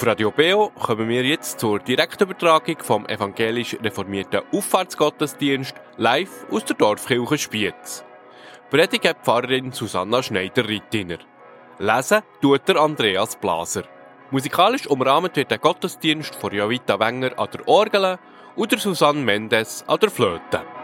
Auf Radio Beo kommen wir jetzt zur Direktübertragung vom evangelisch reformierten Auffahrtsgottesdienst live aus der Dorfkirche Spiez. Predigt hat Pfarrerin Susanna Schneider-Rittiner. Lesen tut der Andreas Blaser. Musikalisch umrahmt wird der Gottesdienst von Jovita Wenger an der Orgel und der Susanne Mendes an der Flöte.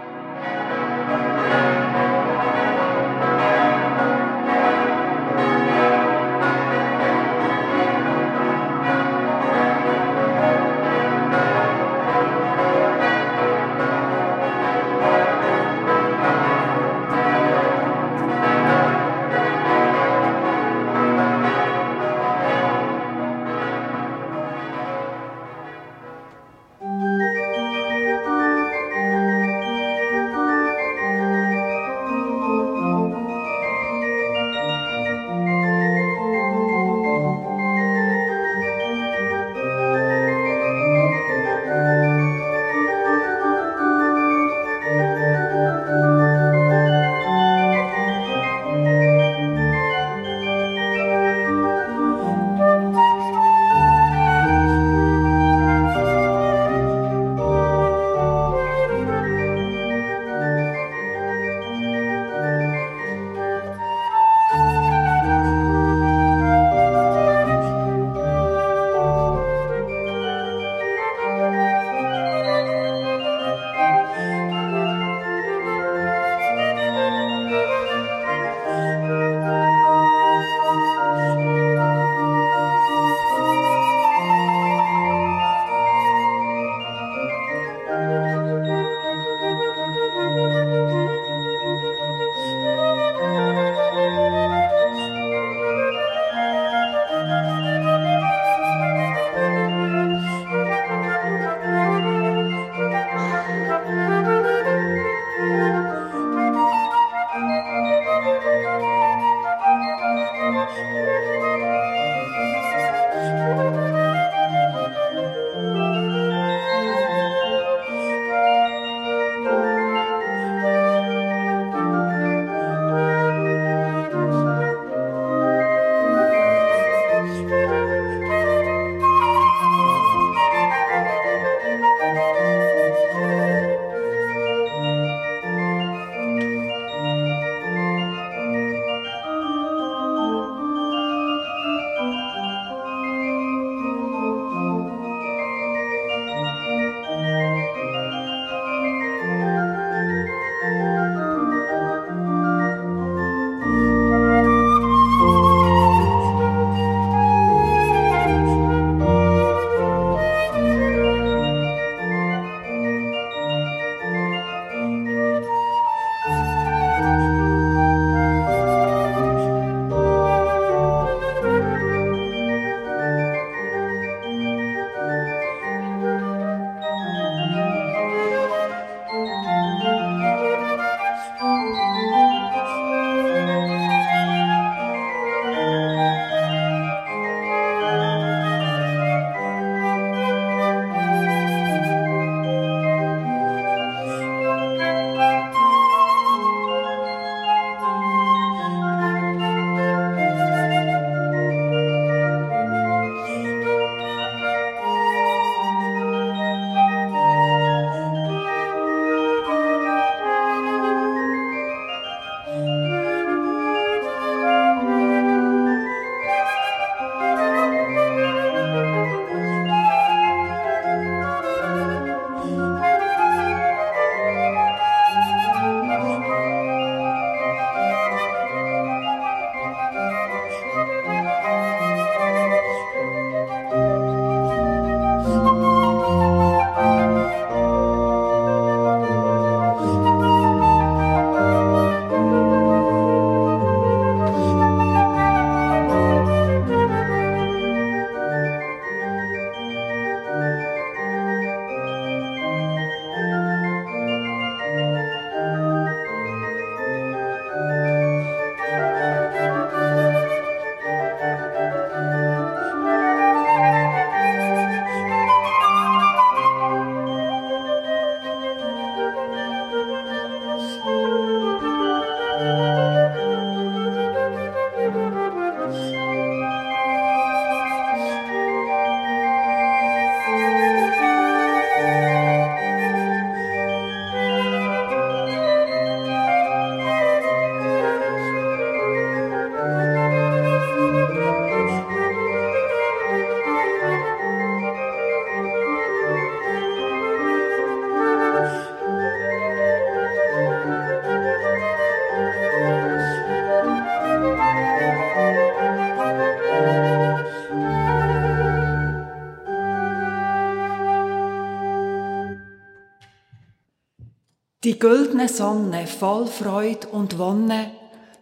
Die güldene Sonne voll Freud und Wonne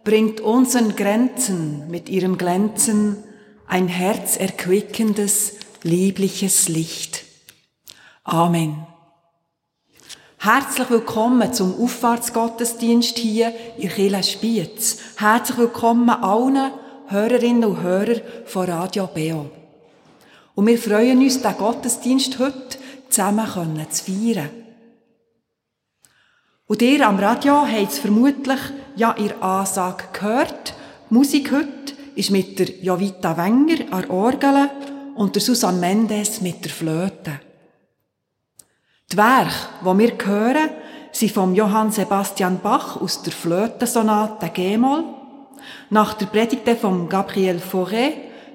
bringt unseren Grenzen mit ihrem Glänzen ein herzerquickendes, liebliches Licht. Amen. Herzlich willkommen zum Auffahrtsgottesdienst hier in Kille Spiez. Herzlich willkommen allen Hörerinnen und Hörer von Radio Beo. Und wir freuen uns, den Gottesdienst heute zusammen zu feiern. Und ihr am Radio habt es vermutlich ja ihr Ansage gehört. Musik heute ist mit der Jovita Wenger an Orgel und der Susanne Mendes mit der Flöte. Die Werke, die wir hören, sind vom Johann Sebastian Bach aus der Flötensonate G-Moll, nach der Predigte von Gabriel Fauré,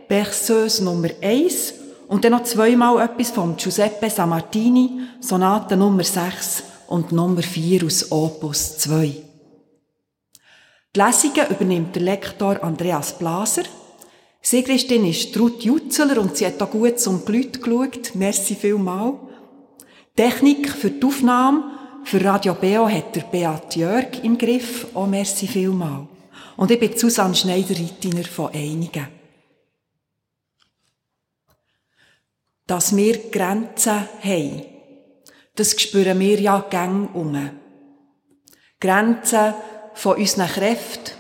Berceuse Nummer 1 und dann noch zweimal etwas von Giuseppe Sammartini, Sonate Nummer 6 und Nummer 4 aus Opus 2. Die Lesungen übernimmt der Lektor Andreas Blaser. Sigristin ist Ruth Jutzeler und sie hat da gut zum Glüt geschaut. Merci vielmal. Technik für die Aufnahme für Radio Beo hat der Beat Jörg im Griff. Auch merci vielmal. Und ich bin Susanne Schneider-Rittiner von Einigen. Dass wir Grenzen haben, das spüren wir ja gang um. Grenzen von unseren Kräften,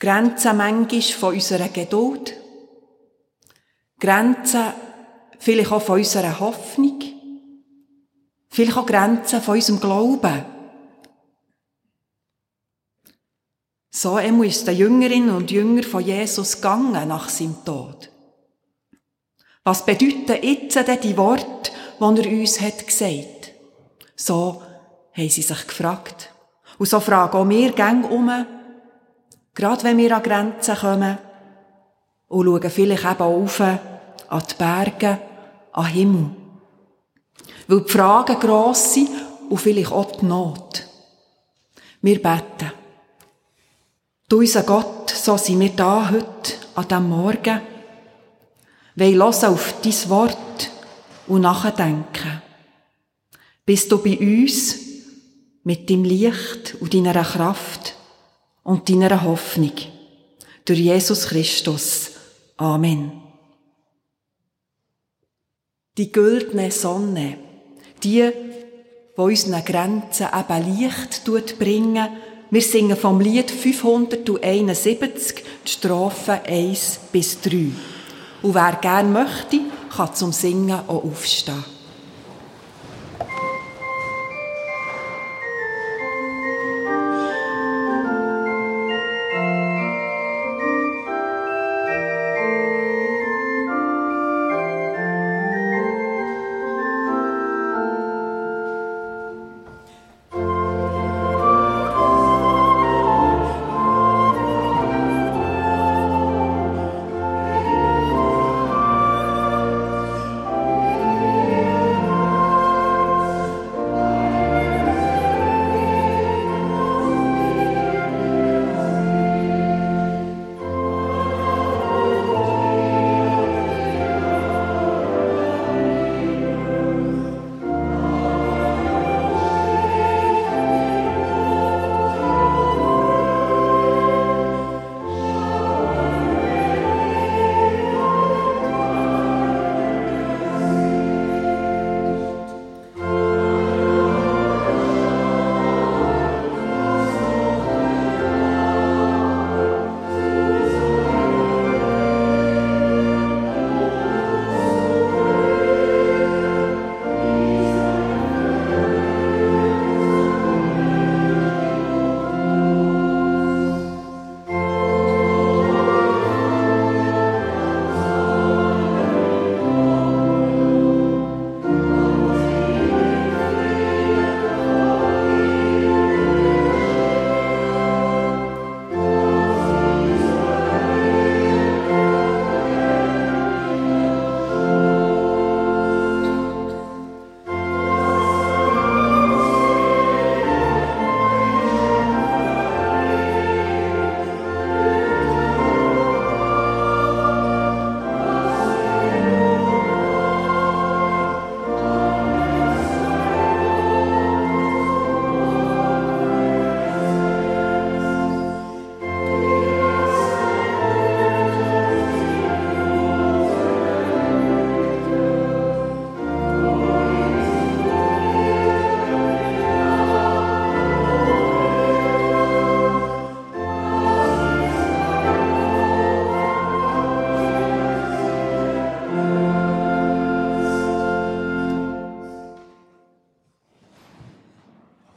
Grenzen manchmal von unserer Geduld, Grenzen vielleicht auch von unserer Hoffnung, vielleicht auch Grenzen von unserem Glauben. So ist den Jüngerinnen und Jünger von Jesus gegangen nach seinem Tod. Was bedeuten jetzt denn die Worte, die er uns hat gesagt? So haben sie sich gefragt. Und so fragen auch wir gäng um, gerade wenn wir an Grenzen kommen, und schauen vielleicht eben auf an die Berge, an den Himmel. Weil die Fragen gross sind und vielleicht auch die Not. Wir beten. Du, unser Gott, so sind wir da heute, an diesem Morgen, wollen hören auf dein Wort und nachdenken. Bist du bei uns mit deinem Licht und deiner Kraft und deiner Hoffnung. Durch Jesus Christus. Amen. Die güldene Sonne, die, wo unseren Grenzen eben Licht bringen, wir singen vom Lied 571 die Strophen 1 bis 3. Und wer gern möchte, kann zum Singen auch aufstehen.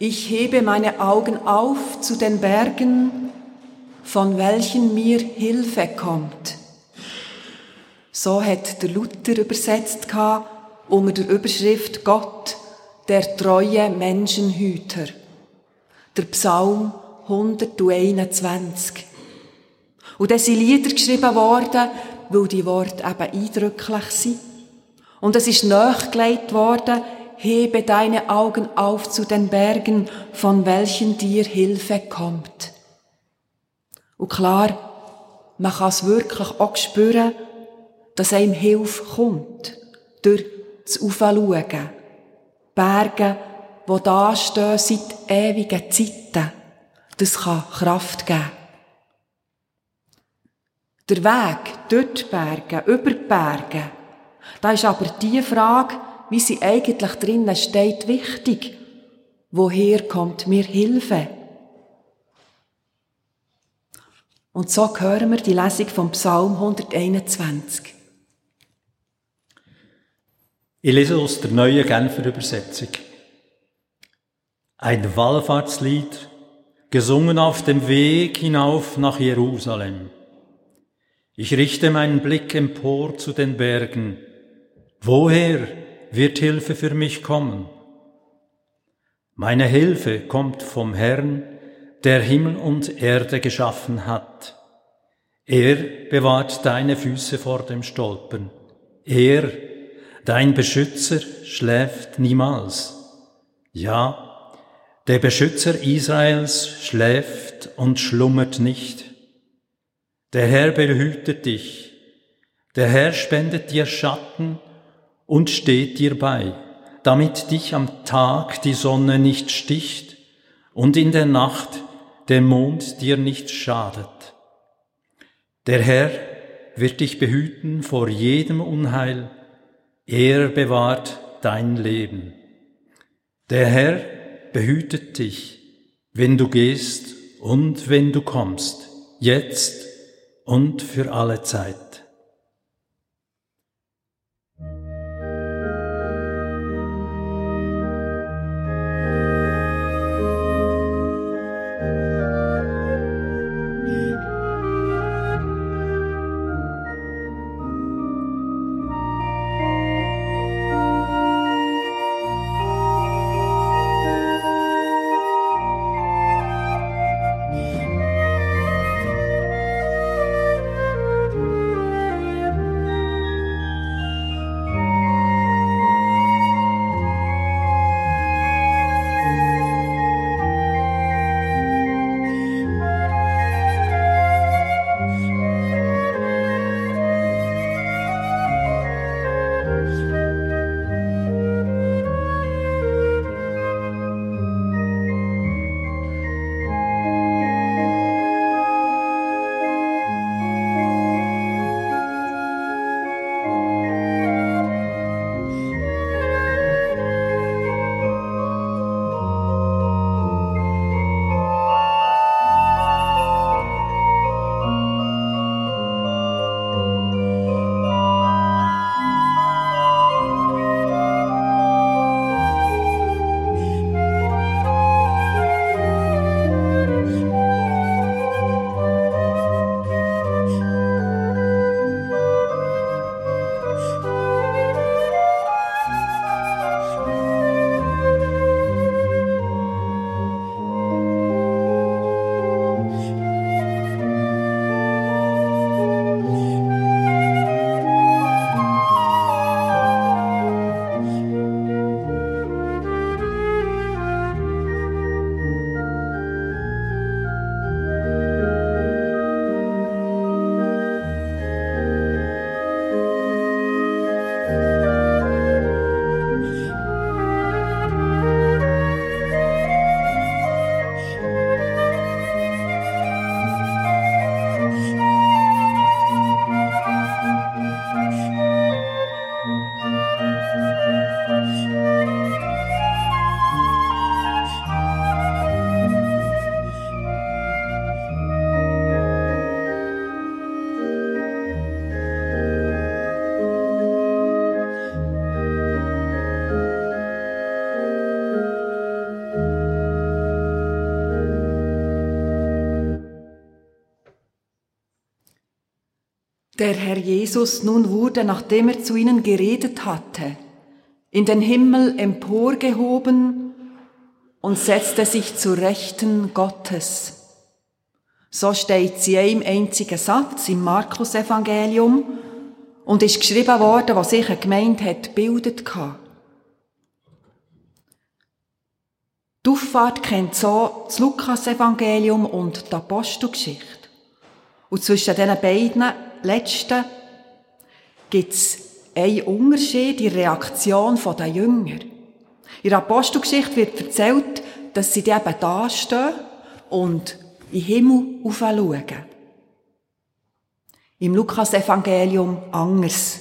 Ich hebe meine Augen auf zu den Bergen, von welchen mir Hilfe kommt. So hat der Luther übersetzt unter der Überschrift Gott, der treue Menschenhüter. Der Psalm 121. Und dann sind Lieder geschrieben worden, weil die Worte eben eindrücklich sind. Und es ist nachgelegt worden, hebe deine Augen auf zu den Bergen, von welchen dir Hilfe kommt. Und klar, man kann es wirklich auch spüren, dass einem Hilfe kommt, durch das Aufschauen. Berge, die da stehen seit ewigen Zeiten. Das kann Kraft geben. Der Weg durch die Berge, über die Berge, da ist aber die Frage, wie sie eigentlich drinnen steht, wichtig. Woher kommt mir Hilfe? Und so hören wir die Lesung vom Psalm 121. Ich lese aus der neuen Genfer Übersetzung. Ein Wallfahrtslied, gesungen auf dem Weg hinauf nach Jerusalem. Ich richte meinen Blick empor zu den Bergen. Woher wird Hilfe für mich kommen? Meine Hilfe kommt vom Herrn, der Himmel und Erde geschaffen hat. Er bewahrt deine Füße vor dem Stolpern. Er, dein Beschützer, schläft niemals. Ja, der Beschützer Israels schläft und schlummert nicht. Der Herr behütet dich. Der Herr spendet dir Schatten und steht dir bei, damit dich am Tag die Sonne nicht sticht und in der Nacht der Mond dir nicht schadet. Der Herr wird dich behüten vor jedem Unheil, er bewahrt dein Leben. Der Herr behütet dich, wenn du gehst und wenn du kommst, jetzt und für alle Zeit. Der Herr Jesus nun wurde, nachdem er zu ihnen geredet hatte, in den Himmel emporgehoben und setzte sich zu Rechten Gottes. So steht sie einem einzigen Satz im Markus-Evangelium und ist geschrieben worden, was sich eine Gemeinde hat bildet hatte. Die Auffahrt kennt so das Lukas-Evangelium und die Apostelgeschichte. Und zwischen diesen beiden letzten gibt es einen Unterschied der Reaktion der Jünger. In der Apostelgeschichte wird erzählt, dass sie eben da stehen und den Himmel schauen. Im Lukas-Evangelium anders.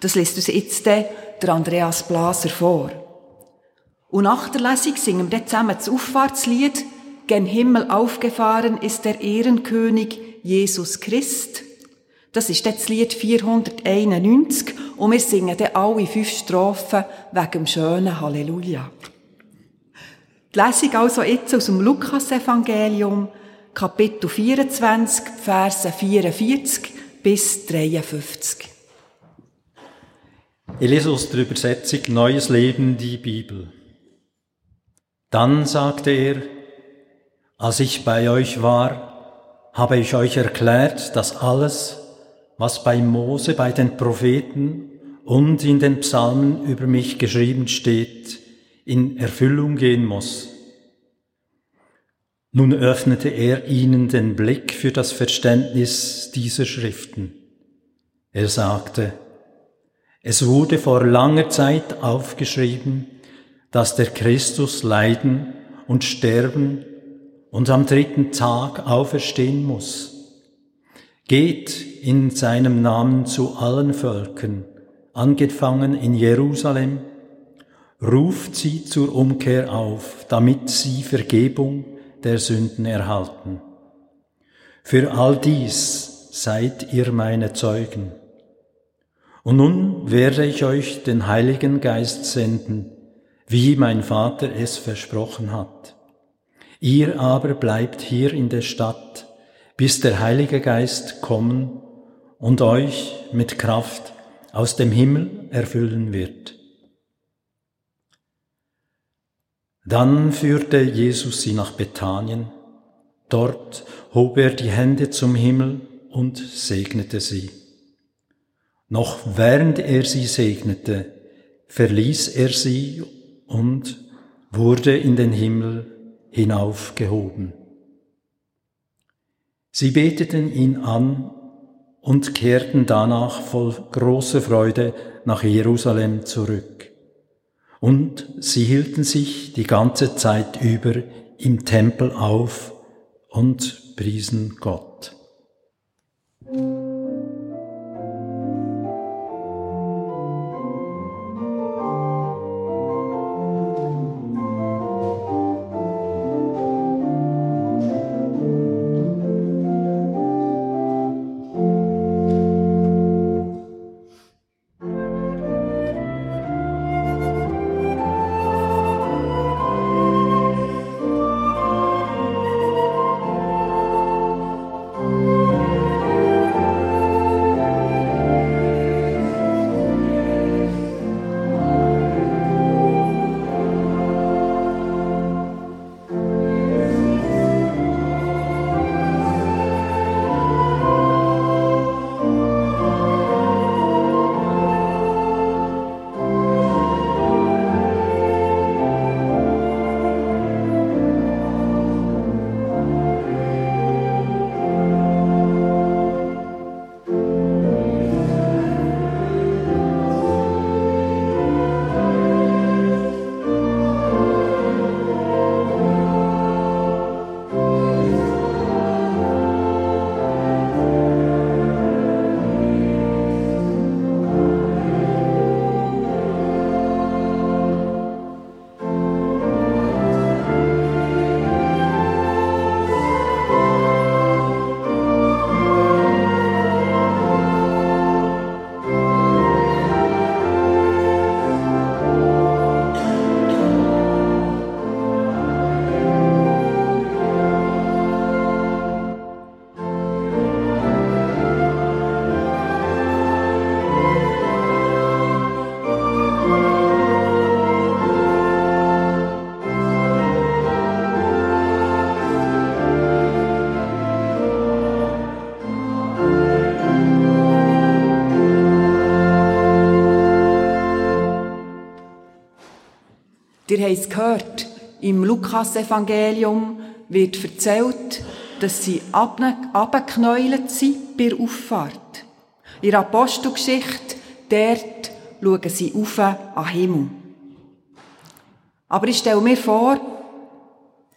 Das liest uns jetzt der Andreas Blaser vor. Und nach der Lesung singen wir zusammen das Auffahrtslied Gen Himmel aufgefahren ist der Ehrenkönig Jesus Christ. Das ist das Lied 491 und wir singen dann alle fünf Strophen wegen dem schönen Halleluja. Die Lesung also jetzt aus dem Lukas-Evangelium, Kapitel 24, Verse 44 bis 53. Ich lese aus der Übersetzung Neues Leben die Bibel. Dann sagte er, als ich bei euch war, habe ich euch erklärt, dass alles, was bei Mose, bei den Propheten und in den Psalmen über mich geschrieben steht, in Erfüllung gehen muss. Nun öffnete er ihnen den Blick für das Verständnis dieser Schriften. Er sagte, es wurde vor langer Zeit aufgeschrieben, dass der Christus leiden und sterben und am dritten Tag auferstehen muss. Geht in seinem Namen zu allen Völkern, angefangen in Jerusalem, ruft sie zur Umkehr auf, damit sie Vergebung der Sünden erhalten. Für all dies seid ihr meine Zeugen. Und nun werde ich euch den Heiligen Geist senden, wie mein Vater es versprochen hat. Ihr aber bleibt hier in der Stadt, bis der Heilige Geist kommen und euch mit Kraft aus dem Himmel erfüllen wird. Dann führte Jesus sie nach Bethanien. Dort hob er die Hände zum Himmel und segnete sie. Noch während er sie segnete, verließ er sie und wurde in den Himmel hinaufgehoben. Sie beteten ihn an und kehrten danach voll großer Freude nach Jerusalem zurück. Und sie hielten sich die ganze Zeit über im Tempel auf und priesen Gott. Wir haben es gehört, im Lukas-Evangelium wird erzählt, dass sie abgeknäult sind bei der Auffahrt. In der Apostelgeschichte, dort schauen sie auf an Himmel. Aber ich stelle mir vor,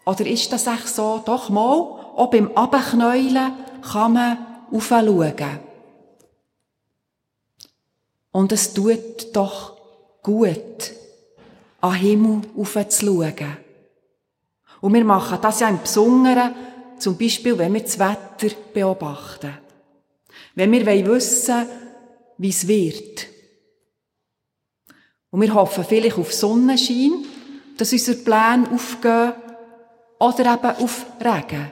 oder ist das echt so, doch mal, auch beim Abknäulen kann man aufschauen. Und es tut doch gut, an den Himmel aufzuschauen. Und wir machen das ja im Besonderen, zum Beispiel, wenn wir das Wetter beobachten. Wenn wir wissen wie es wird. Und wir hoffen vielleicht auf Sonnenschein, dass unsere Pläne aufgehen, oder eben auf Regen.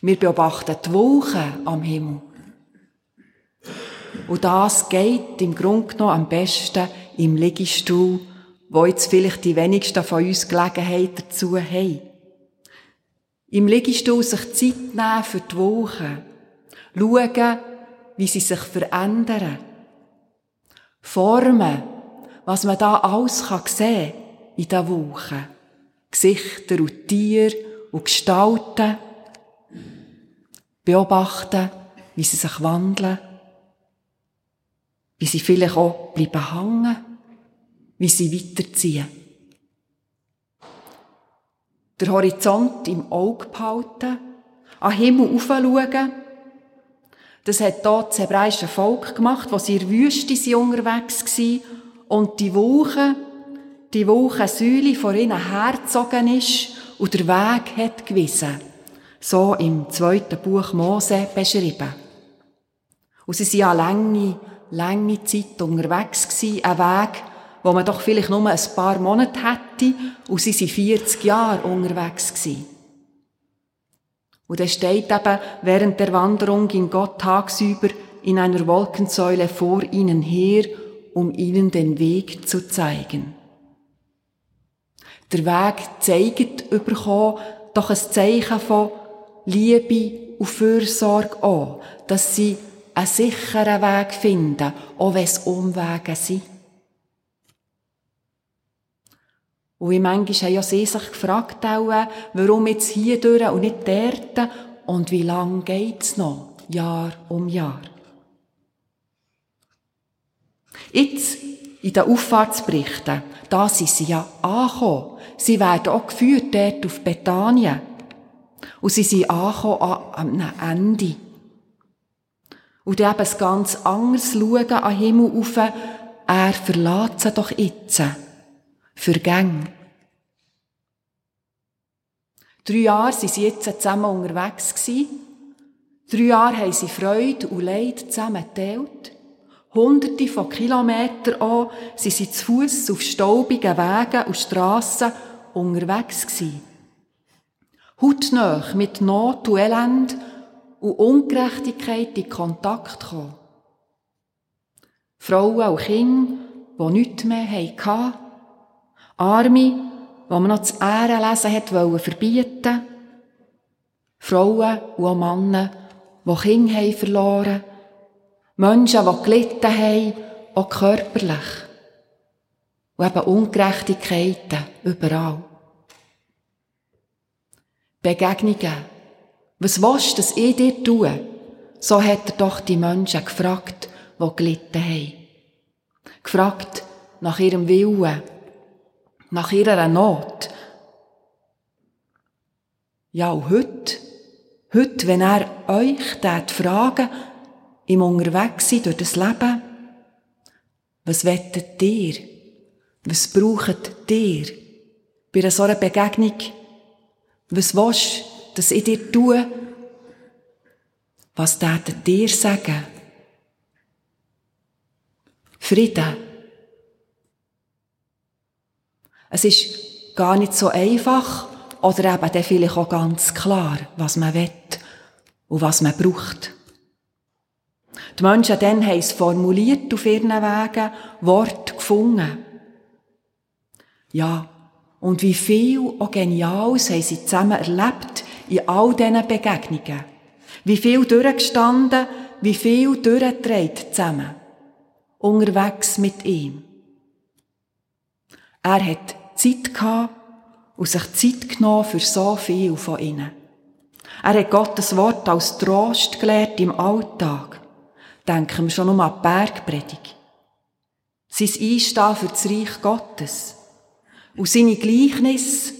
Wir beobachten die Wolken am Himmel. Und das geht im Grunde genommen am besten im Liegestuhl, wo jetzt vielleicht die wenigsten von uns Gelegenheit dazu haben. Im Liegestuhl sich Zeit nehmen für die Wochen. Schauen, wie sie sich verändern. Formen, was man da alles kann sehen in den Wochen. Gesichter und Tiere und Gestalten. Beobachten, wie sie sich wandeln. Wie sie vielleicht auch bleiben hängen. Wie sie weiterziehen. Der Horizont im Auge behalten. An Himmel aufschauen. Das hat dort das hebräische Volk gemacht, wo sie in der Wüste unterwegs waren und die Wochen, die Wolkensäule vor ihnen hergezogen ist und der Weg hat gewiesen. So im zweiten Buch Mose beschrieben. Und sie waren eine lange, lange Zeit unterwegs gewesen, ein Weg, wo man doch vielleicht nur ein paar Monate hätte, und sie waren 40 Jahre unterwegs gewesen. Und er steht eben, während der Wanderung ging Gott tagsüber in einer Wolkensäule vor ihnen her, um ihnen den Weg zu zeigen. Der Weg zeigt überkommen, doch ein Zeichen von Liebe und Fürsorge an, dass sie einen sicheren Weg finden, auch wenn es Umwege sind. Und wie manchmal haben ja sie sich gefragt, auch, warum jetzt hier durch und nicht dort und wie lang geht's noch, Jahr um Jahr. Jetzt, in den Auffahrtsberichten, da sind sie ja angekommen. Sie werden auch geführt dort auf Bethanien. Und sie sind angekommen am Ende. Und eben ein ganz anderes Schauen an Himmel auf, er verlässt sie doch jetzt. Für Gang. Drei Jahre waren sie jetzt zusammen unterwegs. Drei Jahre haben sie Freude und Leid zusammen geteilt. Hunderte von Kilometern an sind sie zu Fuß auf staubigen Wegen und Strassen unterwegs gewesen. Hautnah mit Not und Elend und Ungerechtigkeit in Kontakt gekommen. Frauen und Kinder, die nichts mehr hatten. Arme, die man noch das Ehrenlesen hat wollen verbieten. Frauen und auch Männer, die Kinder verloren haben Menschen, die gelitten haben, auch körperlich. Und eben Ungerechtigkeiten überall. Begegnungen. Was willst du, dass ich dir tue? So hat er doch die Menschen gefragt, die gelitten haben. Gefragt nach ihrem Willen, nach ihrer Not. Ja, und heute, heute, wenn er euch fragen im Unterwegssein durch das Leben. Was wettet ihr? Was braucht ihr bei einer solchen Begegnung? Was willst du, dass ich dir tue? Was tätet dir sagen? Frieden. Es ist gar nicht so einfach oder eben dann vielleicht auch ganz klar, was man will und was man braucht. Die Menschen dann haben es formuliert auf ihren Wegen, Wort gefunden. Ja, und wie viel auch Geniales haben sie zusammen erlebt in all diesen Begegnungen. Wie viel durchgestanden, wie viel durchgetragen zusammen. Unterwegs mit ihm. Er hat Zeit gehabt und sich Zeit genommen für so viel von ihnen. Er hat Gottes Wort als Trost gelehrt im Alltag. Denken wir schon um an die Bergpredigt. Sein Einstehen für das Reich Gottes. Und seine Gleichnis,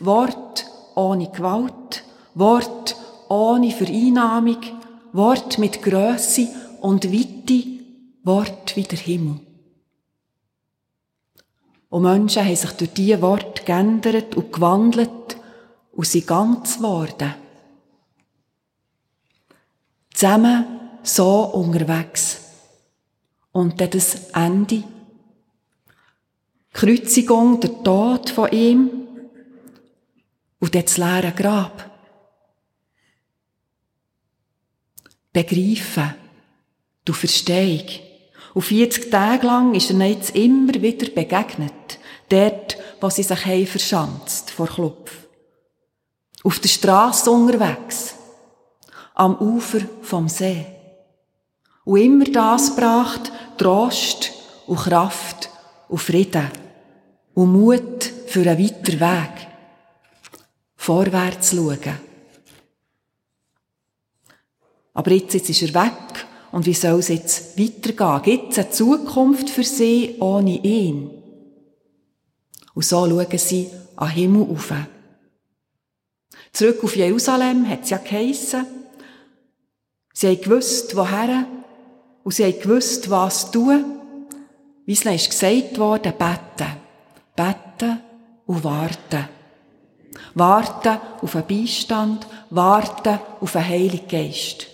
Wort ohne Gewalt, Wort ohne Vereinnahmung, Wort mit Grösse und Weite, Wort wie der Himmel. Und Menschen haben sich durch diese Worte geändert und gewandelt und sind ganz geworden. Zusammen so unterwegs. Und dann das Ende. Die Kreuzigung, der Tod von ihm und dann das leere Grab. Begreifen, du Verstehung. Und 40 Tage lang ist er jetzt immer wieder begegnet. Dort, wo sie sich haben verschanzt, vor Klopf. Auf der Straße unterwegs. Am Ufer vom See. Und immer das bracht Trost und Kraft und Frieden. Und Mut für einen weiteren Weg. Vorwärts schauen. Aber jetzt, jetzt ist er weg und wie soll es jetzt weitergehen? Gibt es eine Zukunft für sie ohne ihn? Und so schauen sie an Himmel auf. Zurück auf Jerusalem hat es ja geheissen. Sie haben gewusst, woher, und sie haben gewusst, was tun. Wie es ist gesagt worden, beten. Beten und warten. Warten auf einen Beistand, warten auf einen Heiligen Geist.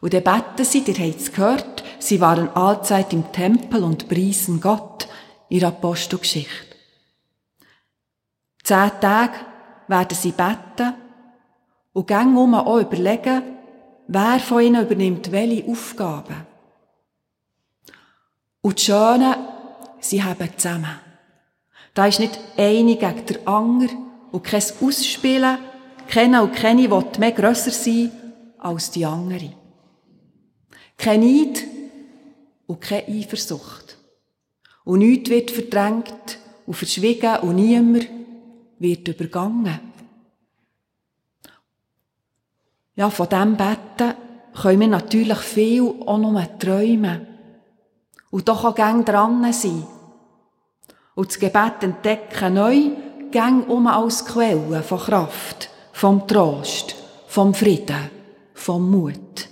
Und dann beten sie, ihr habt es gehört, sie waren allzeit im Tempel und priesen Gott, in Apostelgeschichte. Zehn Tage werden sie beten und gehen um auch überlegen, wer von ihnen übernimmt welche Aufgaben. Und die Schönen, sie haben zusammen. Da ist nicht eine gegen der andere und kein Ausspielen, keiner und keine will mehr grösser sein als die andere. Kein Neid und keine Eifersucht. Und nichts wird verdrängt und verschwiegen und niemand wird übergangen. Ja, von diesem Betten können wir natürlich viel auch nur träumen. Und doch auch gern dran sein. Und das Gebet entdecken neu, gern um als Quelle von Kraft, vom Trost, vom Frieden, vom Mut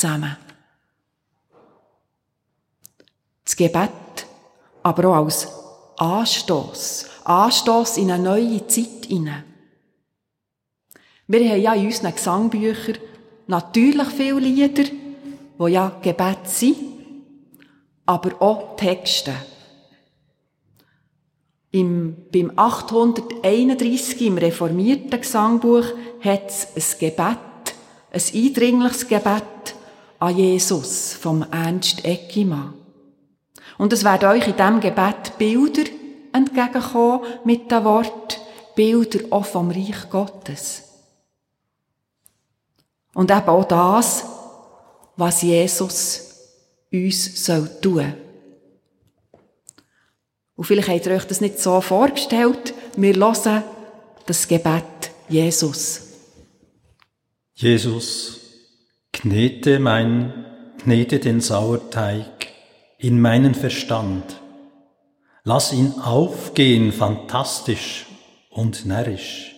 zusammen. Das Gebet aber auch als Anstoß, Anstoß in eine neue Zeit hinein. Wir haben ja in unseren Gesangbüchern natürlich viele Lieder, wo ja Gebet sind, aber auch Texte. Im, beim 831 im reformierten Gesangbuch hat es ein Gebet ein eindringliches Gebet an Jesus vom Ernst Eckimann. Und es werden euch in diesem Gebet Bilder entgegenkommen mit dem Wort Bilder auch vom Reich Gottes. Und eben auch das, was Jesus uns soll tun. Und vielleicht habt ihr euch das nicht so vorgestellt. Wir hören das Gebet Jesus. Jesus, knete mein, knete den Sauerteig in meinen Verstand. Lass ihn aufgehen fantastisch und närrisch.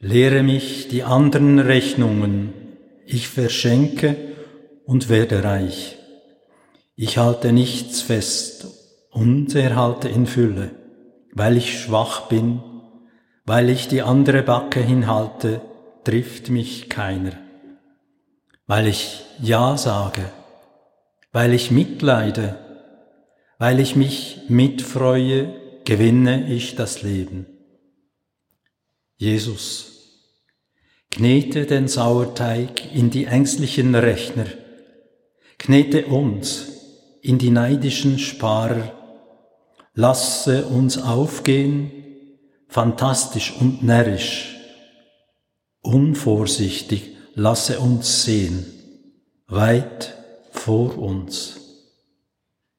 Lehre mich die anderen Rechnungen, ich verschenke und werde reich. Ich halte nichts fest und erhalte in Fülle, weil ich schwach bin, weil ich die andere Backe hinhalte, trifft mich keiner. Weil ich Ja sage, weil ich mitleide, weil ich mich mitfreue, gewinne ich das Leben. Jesus, knete den Sauerteig in die ängstlichen Rechner, knete uns in die neidischen Sparer, lasse uns aufgehen, fantastisch und närrisch, unvorsichtig lasse uns sehen, weit vor uns.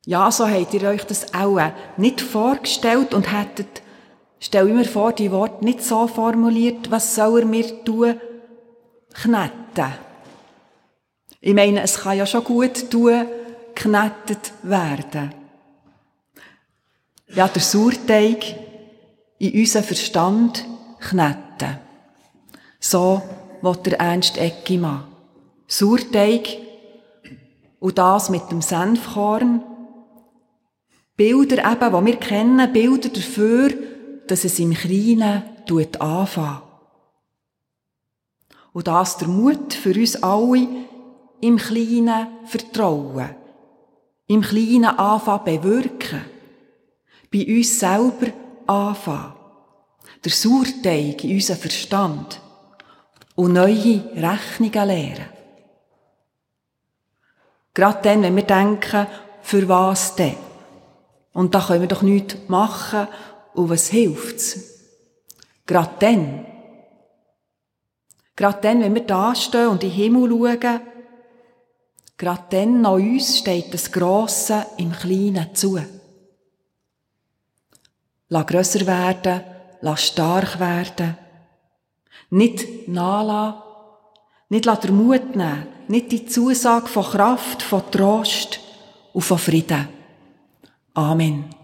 Ja, so habt ihr euch das auch nicht vorgestellt und hättet, stell ich mir vor, die Worte nicht so formuliert, was soll er mir tun? Knetten. Ich meine, es kann ja schon gut tun, geknettet werden. Ja, der Sauerteig in unseren Verstand kneten. So wird der Ernst Eckimann. Sauerteig und das mit dem Senfkorn. Bilder eben, die wir kennen, Bilder dafür, dass es im Kleinen anfängt. Und das der Mut für uns alle, im Kleinen vertrauen, im Kleinen anfangen bewirken, bei uns selber anfangen, der Sauerteig in unseren Verstand und neue Rechnungen lehren. Gerade dann, wenn wir denken, für was denn? Und da können wir doch nichts machen und was hilft's? Gerade dann. Gerade dann, wenn wir da stehen und in den Himmel schauen, gerade dann an uns steht das Grosse im Kleinen zu. Lass grösser werden, lass stark werden. Nicht nachlassen, nicht den Mut nehmen, nicht die Zusage von Kraft, von Trost und von Frieden. Amen.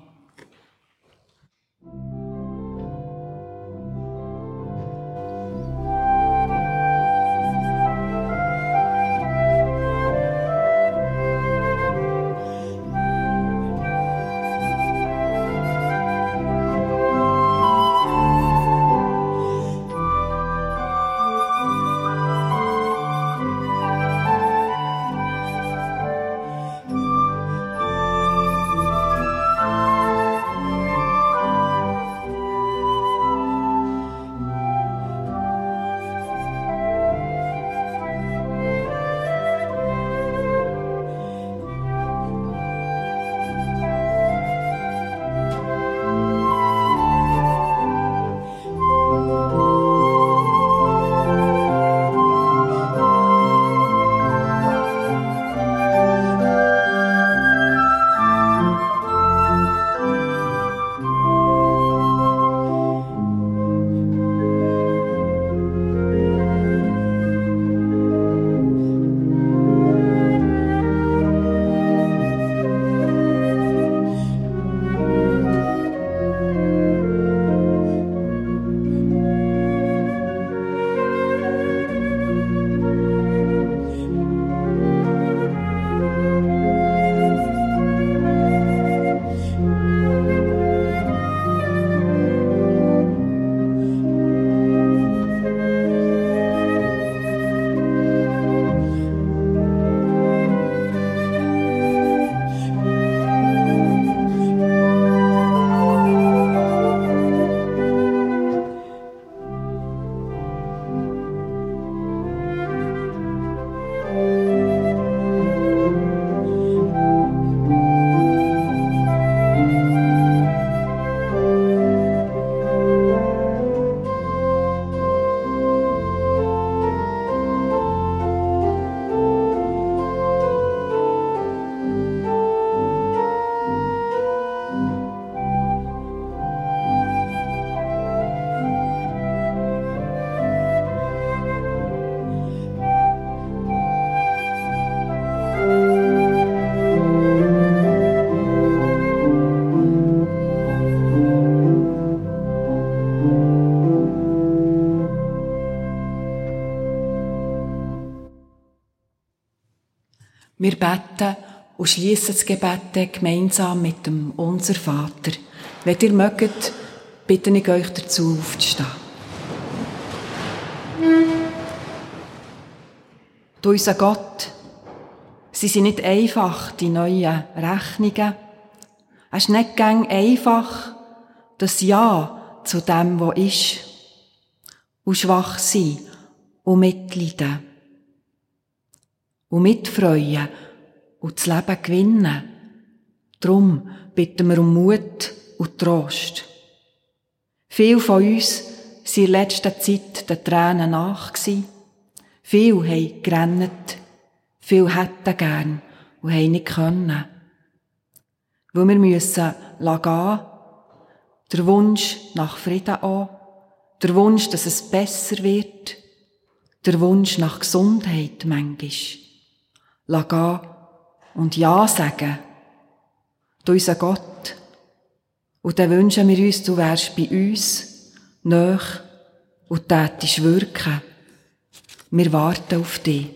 Wir beten und schließen das Gebet gemeinsam mit dem Unser Vater. Wenn ihr mögt, bitte ich euch dazu aufzustehen. Du unser Gott, sie sind nicht einfach, die neuen Rechnungen. Es ist nicht gang einfach, das Ja zu dem, was ist. Und schwach sein und mitleiden und mitfreuen und das Leben gewinnen. Drum bitten wir um Mut und Trost. Viele von uns sind in letzter Zeit den Tränen nach Viele haben gerannt. Viele hätten gern und haben nicht können. weil wir müssen gehen, der Wunsch nach Frieden an, der Wunsch, dass es besser wird, der Wunsch nach Gesundheit manchmal. Gehen und Ja sagen. Du unser Gott. Und dann wünschen wir uns, du wärst bei uns, nöch und tätest wirken. Wir warten auf dich.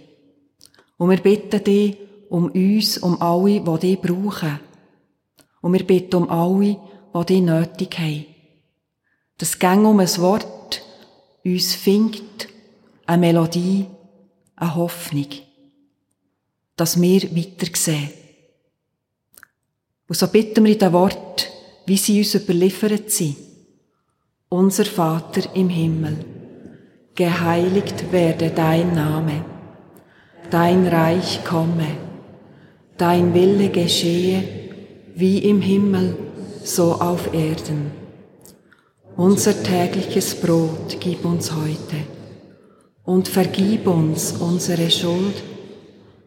Und wir bitten dich um uns, um alle, die dich brauchen. Und wir bitten um alle, die dich nötig haben. Das Gang um ein Wort uns findet, eine Melodie, eine Hoffnung, dass wir weiter sehen. Und so bitten wir in den Wort, wie sie uns überliefert sind. Unser Vater im Himmel, geheiligt werde dein Name, dein Reich komme, dein Wille geschehe, wie im Himmel, so auf Erden. Unser tägliches Brot gib uns heute und vergib uns unsere Schuld,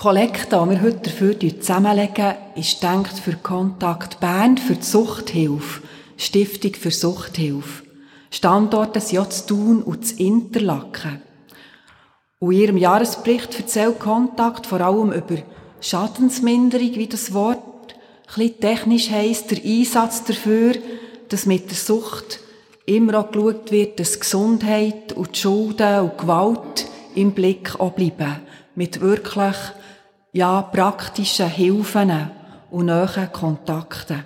Kollekte, die wir heute dafür zusammenlegen, ist denkt für Kontakt Bern, für die Suchthilfe, Stiftung für Suchthilfe. Standorte sind ja zu Thun und zu Interlaken. Und in ihrem Jahresbericht erzählt Kontakt vor allem über Schadensminderung, wie das Wort ein technisch heisst, der Einsatz dafür, dass mit der Sucht immer auch geschaut wird, dass Gesundheit und die Schulden und Gewalt im Blick auch bleiben. Mit wirklich ja, praktischen Hilfen und nahen Kontakten.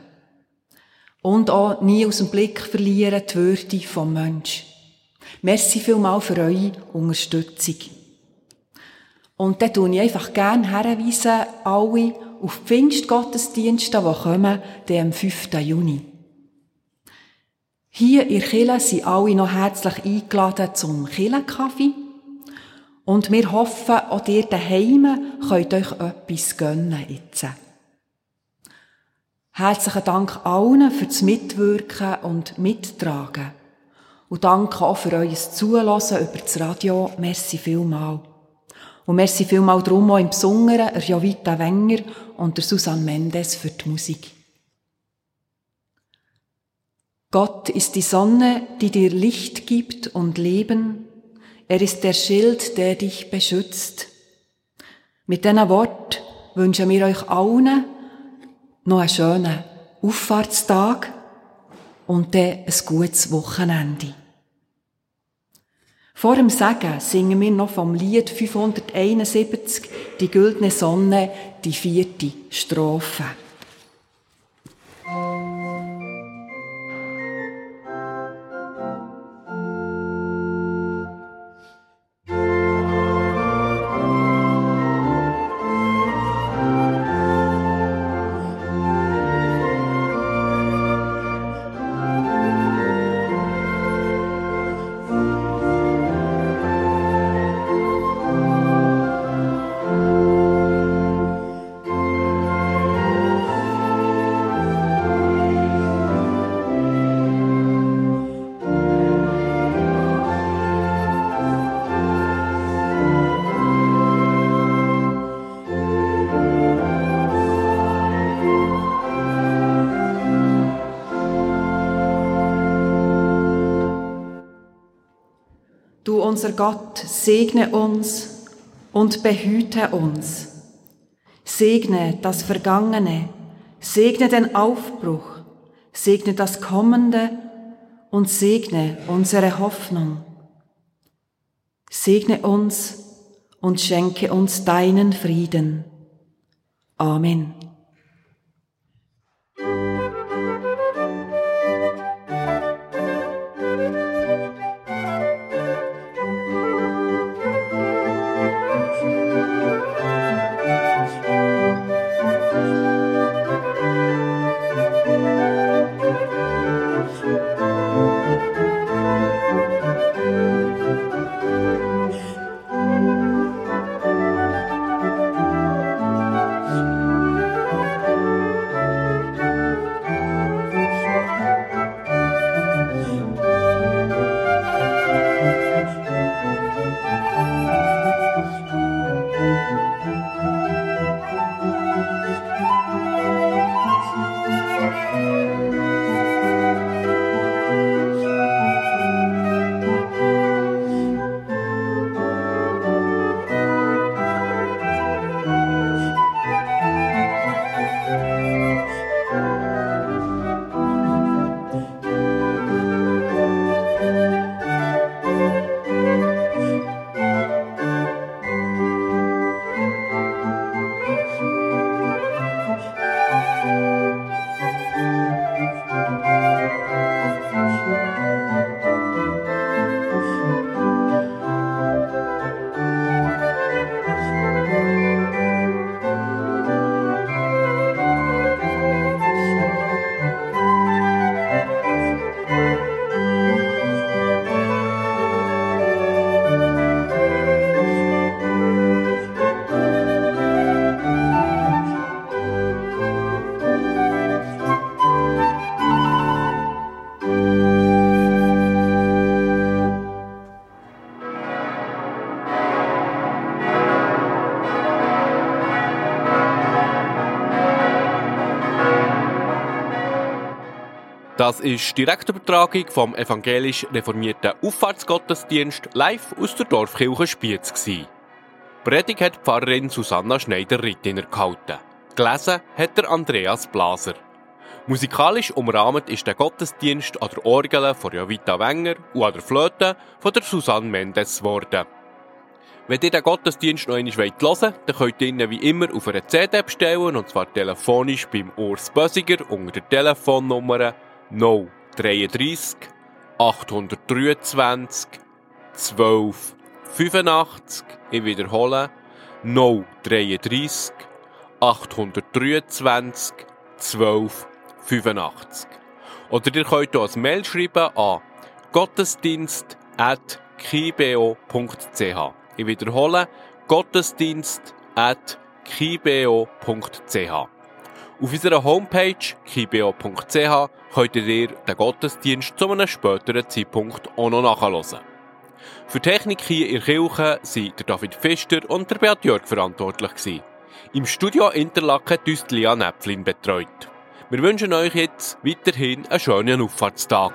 Und auch nie aus dem Blick verlieren die Würde vom Mensch. Merci vielmal für eure Unterstützung. Und dann tue ich einfach gerne herweisen, alle auf die Pfingstgottesdienste, die kommen, den am 5. Juni. Hier in Chile sind alle noch herzlich eingeladen zum Chile-Kaffee. Und wir hoffen, auch ihr daheim könnt euch etwas gönnen jetzt. Herzlichen Dank allen für das Mitwirken und Mittragen. Und danke auch für euer Zulassen über das Radio. Merci vielmal. Und merci vielmal drum auch im Besonderen Jovita Wenger und der Susanne Mendes für die Musik. Gott ist die Sonne, die dir Licht gibt und Leben, er ist der Schild, der dich beschützt. Mit diesen Wort wünschen wir euch allen noch einen schönen Auffahrtstag und dann ein gutes Wochenende. Vor dem Segen singen wir noch vom Lied 571, die güldene Sonne, die vierte Strophe. Unser Gott, segne uns und behüte uns. Segne das Vergangene, segne den Aufbruch, segne das Kommende und segne unsere Hoffnung. Segne uns und schenke uns deinen Frieden. Amen. Das ist Direktübertragung vom evangelisch reformierten Auffahrtsgottesdienst live aus der Dorfkirche Spiez gsi. Predigt hat Pfarrerin Susanna Schneider-Rittiner gehalten. Gelesen hat der Andreas Blaser. Musikalisch umrahmt ist der Gottesdienst an der Orgel von Jovita Wenger und an der Flöte von der Susanne Mendes geworden. Wenn ihr den Gottesdienst noch einmal hören wollt, dann könnt ihr ihn wie immer auf einer CD bestellen, und zwar telefonisch beim Urs Bösiger unter der Telefonnummer 033 823 12 85. Ich wiederhole 033 823 12 85. Oder ihr könnt ein Mail schreiben an gottesdienst.kibeo.ch. Ich wiederhole gottesdienst.kibeo.ch. Auf unserer Homepage kibeo.ch könnt ihr den Gottesdienst zu einem späteren Zeitpunkt auch noch nachhören. Für Technik hier in der Kirche sind der David Pfister und der Beat Jörg verantwortlich gewesen. Im Studio Interlaken hat uns Lia Näpflin betreut. Wir wünschen euch jetzt weiterhin einen schönen Auffahrtstag.